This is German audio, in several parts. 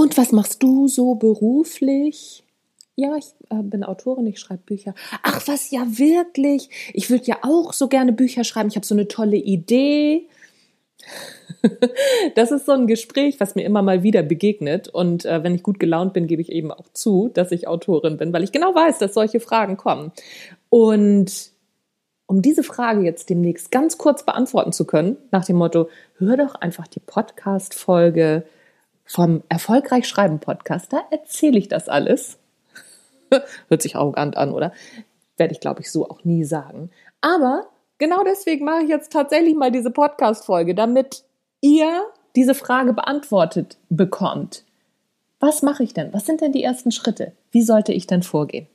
Und was machst du so beruflich? Ja, ich äh, bin Autorin, ich schreibe Bücher. Ach, was ja wirklich? Ich würde ja auch so gerne Bücher schreiben. Ich habe so eine tolle Idee. das ist so ein Gespräch, was mir immer mal wieder begegnet. Und äh, wenn ich gut gelaunt bin, gebe ich eben auch zu, dass ich Autorin bin, weil ich genau weiß, dass solche Fragen kommen. Und um diese Frage jetzt demnächst ganz kurz beantworten zu können, nach dem Motto, hör doch einfach die Podcast-Folge vom Erfolgreich Schreiben Podcast, da erzähle ich das alles. Hört sich arrogant an, oder? Werde ich, glaube ich, so auch nie sagen. Aber genau deswegen mache ich jetzt tatsächlich mal diese Podcast-Folge, damit ihr diese Frage beantwortet bekommt. Was mache ich denn? Was sind denn die ersten Schritte? Wie sollte ich denn vorgehen?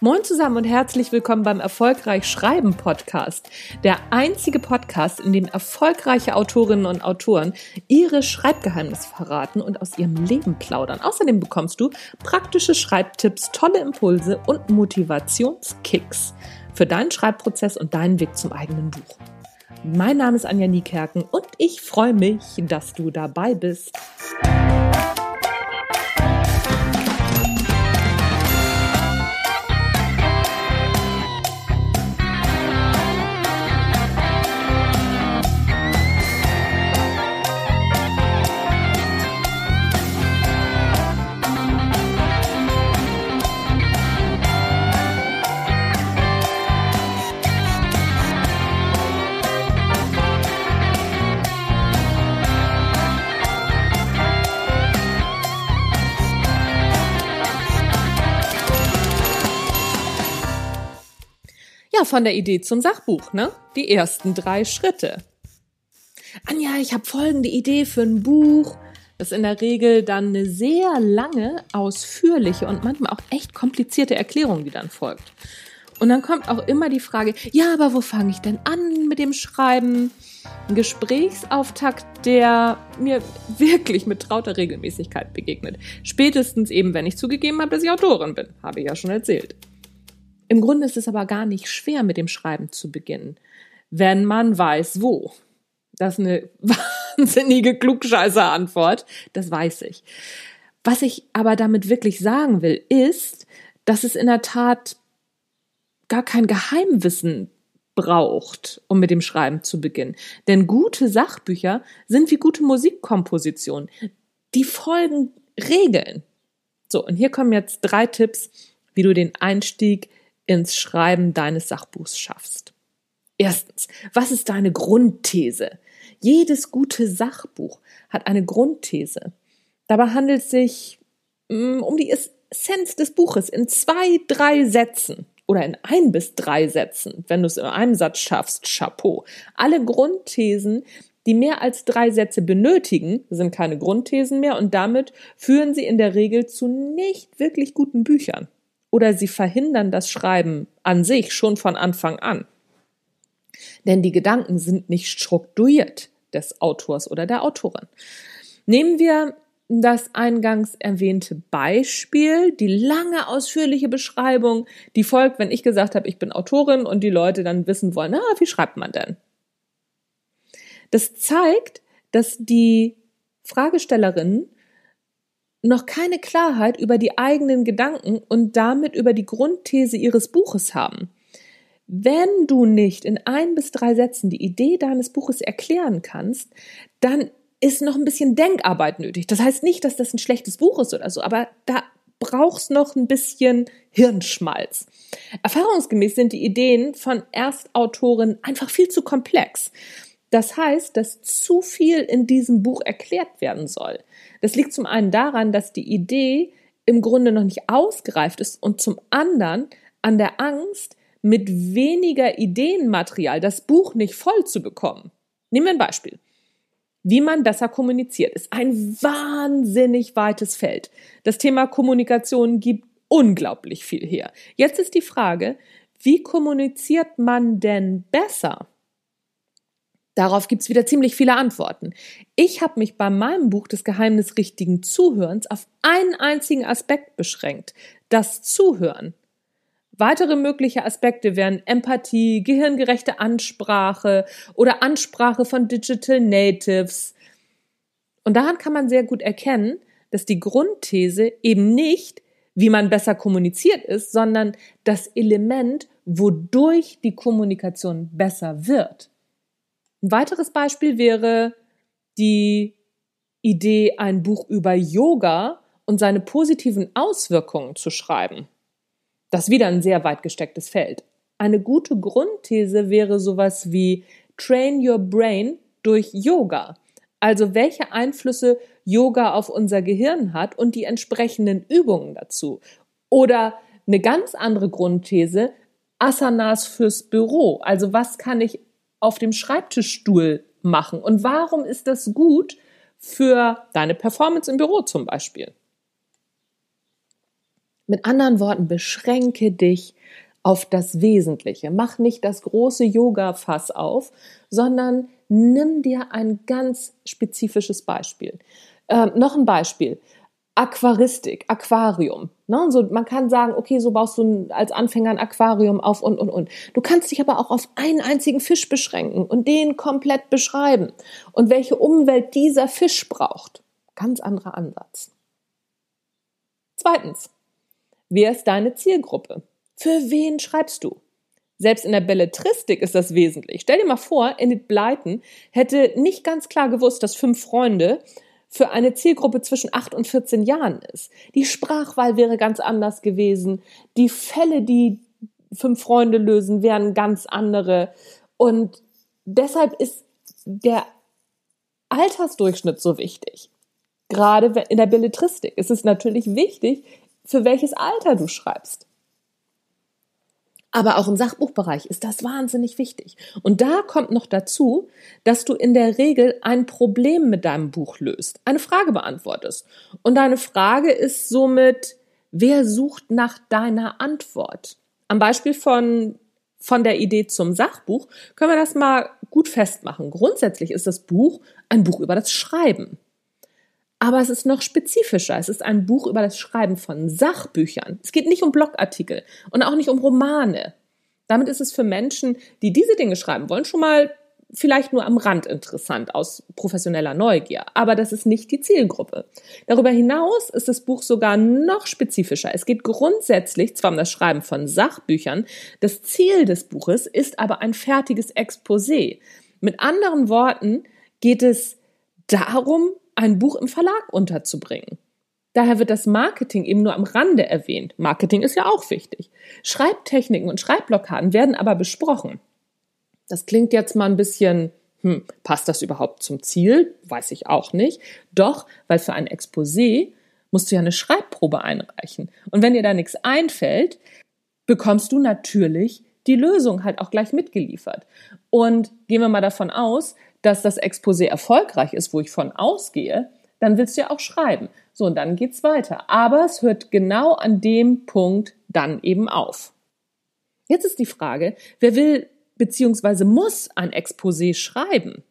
Moin zusammen und herzlich willkommen beim Erfolgreich Schreiben Podcast. Der einzige Podcast, in dem erfolgreiche Autorinnen und Autoren ihre Schreibgeheimnisse verraten und aus ihrem Leben plaudern. Außerdem bekommst du praktische Schreibtipps, tolle Impulse und Motivationskicks für deinen Schreibprozess und deinen Weg zum eigenen Buch. Mein Name ist Anja Niekerken und ich freue mich, dass du dabei bist. Ja, von der Idee zum Sachbuch, ne? Die ersten drei Schritte. Anja, ich habe folgende Idee für ein Buch. Das ist in der Regel dann eine sehr lange, ausführliche und manchmal auch echt komplizierte Erklärung, die dann folgt. Und dann kommt auch immer die Frage, ja, aber wo fange ich denn an mit dem Schreiben? Ein Gesprächsauftakt, der mir wirklich mit trauter Regelmäßigkeit begegnet. Spätestens eben, wenn ich zugegeben habe, dass ich Autorin bin. Habe ich ja schon erzählt. Im Grunde ist es aber gar nicht schwer, mit dem Schreiben zu beginnen, wenn man weiß, wo. Das ist eine wahnsinnige Klugscheißer-Antwort, das weiß ich. Was ich aber damit wirklich sagen will, ist, dass es in der Tat gar kein Geheimwissen braucht, um mit dem Schreiben zu beginnen. Denn gute Sachbücher sind wie gute Musikkompositionen. Die folgen Regeln. So, und hier kommen jetzt drei Tipps, wie du den Einstieg ins Schreiben deines Sachbuchs schaffst. Erstens, was ist deine Grundthese? Jedes gute Sachbuch hat eine Grundthese. Dabei handelt es sich mm, um die Essenz des Buches in zwei, drei Sätzen oder in ein bis drei Sätzen. Wenn du es in einem Satz schaffst, Chapeau. Alle Grundthesen, die mehr als drei Sätze benötigen, sind keine Grundthesen mehr und damit führen sie in der Regel zu nicht wirklich guten Büchern oder sie verhindern das Schreiben an sich schon von Anfang an. Denn die Gedanken sind nicht strukturiert des Autors oder der Autorin. Nehmen wir das eingangs erwähnte Beispiel, die lange ausführliche Beschreibung, die folgt, wenn ich gesagt habe, ich bin Autorin und die Leute dann wissen wollen, na, wie schreibt man denn? Das zeigt, dass die Fragestellerin noch keine Klarheit über die eigenen Gedanken und damit über die Grundthese ihres Buches haben. Wenn du nicht in ein bis drei Sätzen die Idee deines Buches erklären kannst, dann ist noch ein bisschen Denkarbeit nötig. Das heißt nicht, dass das ein schlechtes Buch ist oder so, aber da brauchst noch ein bisschen Hirnschmalz. Erfahrungsgemäß sind die Ideen von Erstautoren einfach viel zu komplex. Das heißt, dass zu viel in diesem Buch erklärt werden soll. Das liegt zum einen daran, dass die Idee im Grunde noch nicht ausgereift ist und zum anderen an der Angst, mit weniger Ideenmaterial das Buch nicht voll zu bekommen. Nehmen wir ein Beispiel. Wie man besser kommuniziert, ist ein wahnsinnig weites Feld. Das Thema Kommunikation gibt unglaublich viel her. Jetzt ist die Frage, wie kommuniziert man denn besser? Darauf gibt's wieder ziemlich viele Antworten. Ich habe mich bei meinem Buch Das Geheimnis richtigen Zuhörens auf einen einzigen Aspekt beschränkt, das Zuhören. Weitere mögliche Aspekte wären Empathie, gehirngerechte Ansprache oder Ansprache von Digital Natives. Und daran kann man sehr gut erkennen, dass die Grundthese eben nicht, wie man besser kommuniziert ist, sondern das Element, wodurch die Kommunikation besser wird. Ein weiteres Beispiel wäre die Idee, ein Buch über Yoga und seine positiven Auswirkungen zu schreiben. Das ist wieder ein sehr weit gestecktes Feld. Eine gute Grundthese wäre sowas wie Train Your Brain durch Yoga. Also welche Einflüsse Yoga auf unser Gehirn hat und die entsprechenden Übungen dazu. Oder eine ganz andere Grundthese, Asanas fürs Büro. Also was kann ich auf dem Schreibtischstuhl machen? Und warum ist das gut für deine Performance im Büro zum Beispiel? Mit anderen Worten, beschränke dich auf das Wesentliche. Mach nicht das große Yoga-Fass auf, sondern nimm dir ein ganz spezifisches Beispiel. Ähm, noch ein Beispiel. Aquaristik, Aquarium. Ne? So, man kann sagen, okay, so baust du als Anfänger ein Aquarium auf und, und, und. Du kannst dich aber auch auf einen einzigen Fisch beschränken und den komplett beschreiben. Und welche Umwelt dieser Fisch braucht. Ganz anderer Ansatz. Zweitens. Wer ist deine Zielgruppe? Für wen schreibst du? Selbst in der Belletristik ist das wesentlich. Stell dir mal vor, Enid Blyton hätte nicht ganz klar gewusst, dass fünf Freunde für eine Zielgruppe zwischen 8 und 14 Jahren ist. Die Sprachwahl wäre ganz anders gewesen. Die Fälle, die fünf Freunde lösen, wären ganz andere. Und deshalb ist der Altersdurchschnitt so wichtig. Gerade in der Belletristik ist es natürlich wichtig, für welches Alter du schreibst. Aber auch im Sachbuchbereich ist das wahnsinnig wichtig. Und da kommt noch dazu, dass du in der Regel ein Problem mit deinem Buch löst, eine Frage beantwortest. Und deine Frage ist somit, wer sucht nach deiner Antwort? Am Beispiel von, von der Idee zum Sachbuch können wir das mal gut festmachen. Grundsätzlich ist das Buch ein Buch über das Schreiben. Aber es ist noch spezifischer. Es ist ein Buch über das Schreiben von Sachbüchern. Es geht nicht um Blogartikel und auch nicht um Romane. Damit ist es für Menschen, die diese Dinge schreiben wollen, schon mal vielleicht nur am Rand interessant aus professioneller Neugier. Aber das ist nicht die Zielgruppe. Darüber hinaus ist das Buch sogar noch spezifischer. Es geht grundsätzlich zwar um das Schreiben von Sachbüchern. Das Ziel des Buches ist aber ein fertiges Exposé. Mit anderen Worten geht es darum, ein Buch im Verlag unterzubringen. Daher wird das Marketing eben nur am Rande erwähnt. Marketing ist ja auch wichtig. Schreibtechniken und Schreibblockaden werden aber besprochen. Das klingt jetzt mal ein bisschen, hm, passt das überhaupt zum Ziel? Weiß ich auch nicht. Doch, weil für ein Exposé musst du ja eine Schreibprobe einreichen. Und wenn dir da nichts einfällt, bekommst du natürlich die Lösung halt auch gleich mitgeliefert. Und gehen wir mal davon aus, dass das Exposé erfolgreich ist, wo ich von ausgehe, dann willst du ja auch schreiben. So, und dann geht's weiter. Aber es hört genau an dem Punkt dann eben auf. Jetzt ist die Frage, wer will bzw. muss ein Exposé schreiben?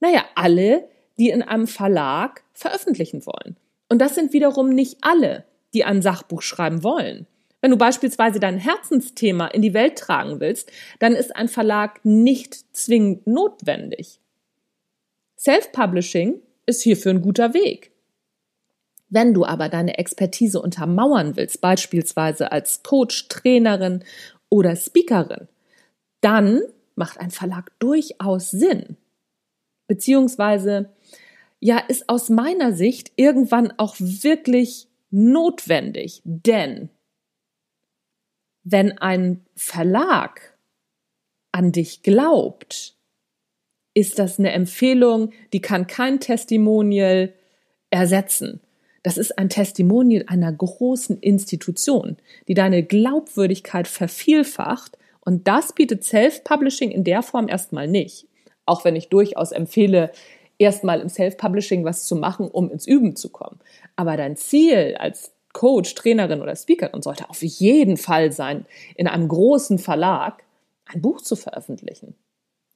Naja, alle, die in einem Verlag veröffentlichen wollen. Und das sind wiederum nicht alle, die ein Sachbuch schreiben wollen. Wenn du beispielsweise dein Herzensthema in die Welt tragen willst, dann ist ein Verlag nicht zwingend notwendig. Self-Publishing ist hierfür ein guter Weg. Wenn du aber deine Expertise untermauern willst, beispielsweise als Coach, Trainerin oder Speakerin, dann macht ein Verlag durchaus Sinn. Beziehungsweise, ja, ist aus meiner Sicht irgendwann auch wirklich notwendig, denn wenn ein Verlag an dich glaubt, ist das eine Empfehlung, die kann kein Testimonial ersetzen. Das ist ein Testimonial einer großen Institution, die deine Glaubwürdigkeit vervielfacht. Und das bietet Self-Publishing in der Form erstmal nicht. Auch wenn ich durchaus empfehle, erstmal im Self-Publishing was zu machen, um ins Üben zu kommen. Aber dein Ziel als Coach, Trainerin oder Speakerin sollte auf jeden Fall sein, in einem großen Verlag ein Buch zu veröffentlichen.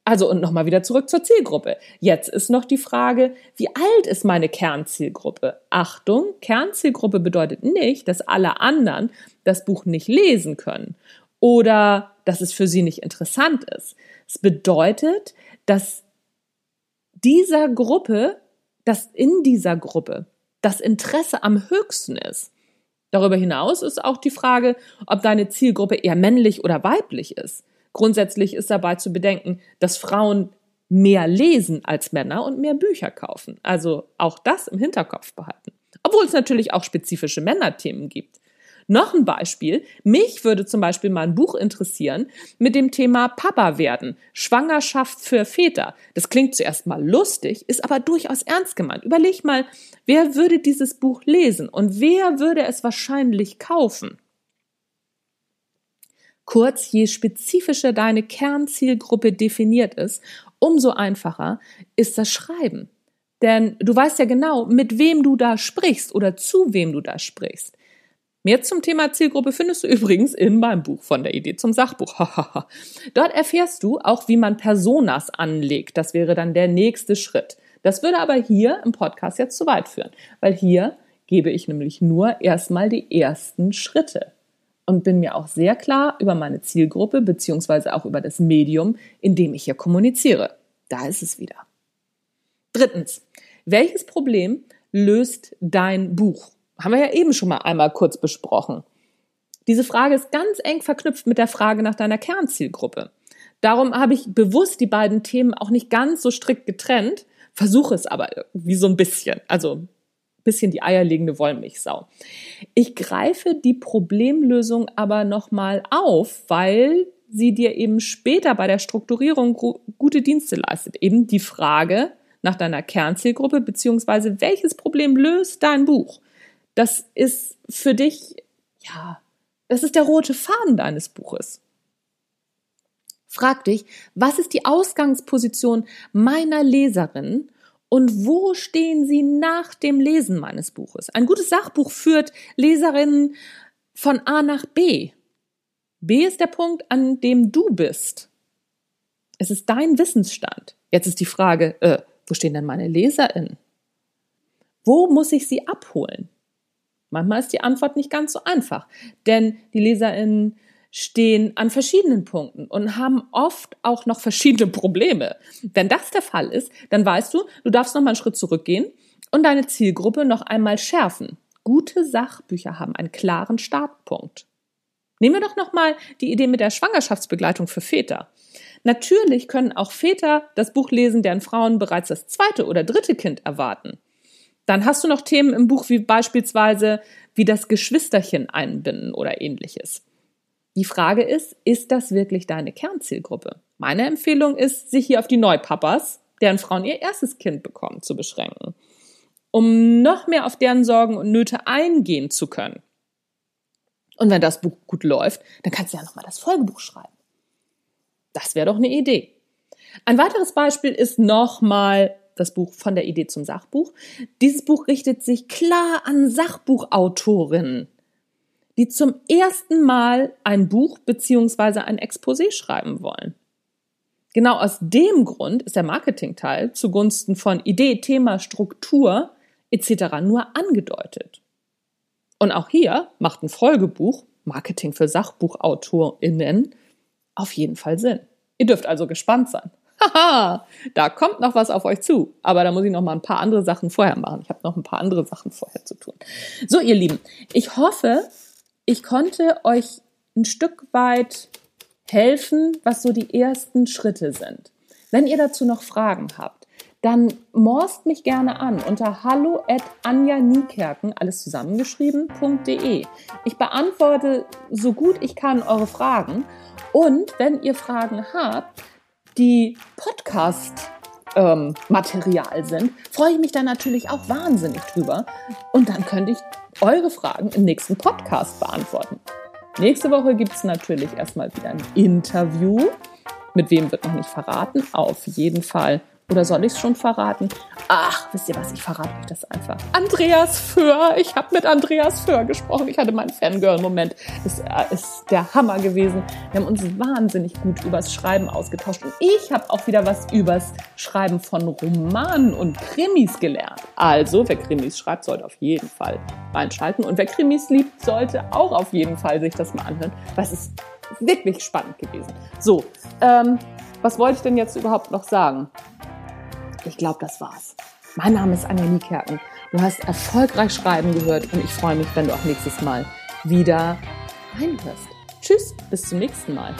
Also und nochmal wieder zurück zur Zielgruppe. Jetzt ist noch die Frage, wie alt ist meine Kernzielgruppe? Achtung, Kernzielgruppe bedeutet nicht, dass alle anderen das Buch nicht lesen können oder dass es für sie nicht interessant ist. Es bedeutet, dass dieser Gruppe, dass in dieser Gruppe das Interesse am höchsten ist. Darüber hinaus ist auch die Frage, ob deine Zielgruppe eher männlich oder weiblich ist. Grundsätzlich ist dabei zu bedenken, dass Frauen mehr lesen als Männer und mehr Bücher kaufen. Also auch das im Hinterkopf behalten. Obwohl es natürlich auch spezifische Männerthemen gibt. Noch ein Beispiel. Mich würde zum Beispiel mal ein Buch interessieren mit dem Thema Papa werden. Schwangerschaft für Väter. Das klingt zuerst mal lustig, ist aber durchaus ernst gemeint. Überleg mal, wer würde dieses Buch lesen und wer würde es wahrscheinlich kaufen? Kurz, je spezifischer deine Kernzielgruppe definiert ist, umso einfacher ist das Schreiben. Denn du weißt ja genau, mit wem du da sprichst oder zu wem du da sprichst. Mehr zum Thema Zielgruppe findest du übrigens in meinem Buch von der Idee zum Sachbuch. Dort erfährst du auch, wie man Personas anlegt. Das wäre dann der nächste Schritt. Das würde aber hier im Podcast jetzt zu weit führen, weil hier gebe ich nämlich nur erstmal die ersten Schritte und bin mir auch sehr klar über meine Zielgruppe beziehungsweise auch über das Medium, in dem ich hier kommuniziere. Da ist es wieder. Drittens, welches Problem löst dein Buch? Haben wir ja eben schon mal einmal kurz besprochen. Diese Frage ist ganz eng verknüpft mit der Frage nach deiner Kernzielgruppe. Darum habe ich bewusst die beiden Themen auch nicht ganz so strikt getrennt, versuche es aber wie so ein bisschen. Also bisschen die eierlegende Wollmilchsau. Ich greife die Problemlösung aber nochmal auf, weil sie dir eben später bei der Strukturierung gute Dienste leistet. Eben die Frage nach deiner Kernzielgruppe beziehungsweise welches Problem löst dein Buch? Das ist für dich, ja, das ist der rote Faden deines Buches. Frag dich, was ist die Ausgangsposition meiner Leserin und wo stehen sie nach dem Lesen meines Buches? Ein gutes Sachbuch führt Leserinnen von A nach B. B ist der Punkt, an dem du bist. Es ist dein Wissensstand. Jetzt ist die Frage, äh, wo stehen denn meine Leserinnen? Wo muss ich sie abholen? Manchmal ist die Antwort nicht ganz so einfach, denn die Leserinnen stehen an verschiedenen Punkten und haben oft auch noch verschiedene Probleme. Wenn das der Fall ist, dann weißt du, du darfst noch mal einen Schritt zurückgehen und deine Zielgruppe noch einmal schärfen. Gute Sachbücher haben einen klaren Startpunkt. Nehmen wir doch noch mal die Idee mit der Schwangerschaftsbegleitung für Väter. Natürlich können auch Väter das Buch lesen, deren Frauen bereits das zweite oder dritte Kind erwarten. Dann hast du noch Themen im Buch wie beispielsweise wie das Geschwisterchen einbinden oder ähnliches. Die Frage ist, ist das wirklich deine Kernzielgruppe? Meine Empfehlung ist, sich hier auf die Neupapas, deren Frauen ihr erstes Kind bekommen, zu beschränken, um noch mehr auf deren Sorgen und Nöte eingehen zu können. Und wenn das Buch gut läuft, dann kannst du ja nochmal das Folgebuch schreiben. Das wäre doch eine Idee. Ein weiteres Beispiel ist nochmal das Buch von der Idee zum Sachbuch. Dieses Buch richtet sich klar an Sachbuchautorinnen die zum ersten Mal ein Buch beziehungsweise ein Exposé schreiben wollen. Genau aus dem Grund ist der Marketingteil zugunsten von Idee, Thema, Struktur etc. nur angedeutet. Und auch hier macht ein Folgebuch, Marketing für SachbuchautorInnen, auf jeden Fall Sinn. Ihr dürft also gespannt sein. Haha, da kommt noch was auf euch zu. Aber da muss ich noch mal ein paar andere Sachen vorher machen. Ich habe noch ein paar andere Sachen vorher zu tun. So, ihr Lieben, ich hoffe, ich konnte euch ein Stück weit helfen, was so die ersten Schritte sind. Wenn ihr dazu noch Fragen habt, dann morst mich gerne an unter hallo at Anja Niekerken, alles zusammengeschrieben.de. Ich beantworte so gut ich kann eure Fragen. Und wenn ihr Fragen habt, die Podcast ähm, Material sind, freue ich mich dann natürlich auch wahnsinnig drüber. Und dann könnte ich eure Fragen im nächsten Podcast beantworten. Nächste Woche gibt es natürlich erstmal wieder ein Interview. Mit wem wird noch nicht verraten. Auf jeden Fall oder soll ich es schon verraten? Ach, wisst ihr was? Ich verrate euch das einfach. Andreas Föhr. Ich habe mit Andreas Föhr gesprochen. Ich hatte meinen Fangirl-Moment. Das äh, ist der Hammer gewesen. Wir haben uns wahnsinnig gut übers Schreiben ausgetauscht. Und ich habe auch wieder was übers Schreiben von Romanen und Krimis gelernt. Also, wer Krimis schreibt, sollte auf jeden Fall reinschalten. Und wer Krimis liebt, sollte auch auf jeden Fall sich das mal anhören. Was ist wirklich spannend gewesen. So, ähm, was wollte ich denn jetzt überhaupt noch sagen? Ich glaube, das war's. Mein Name ist Anja Niekerken. Du hast erfolgreich schreiben gehört und ich freue mich, wenn du auch nächstes Mal wieder reinhörst. Tschüss, bis zum nächsten Mal.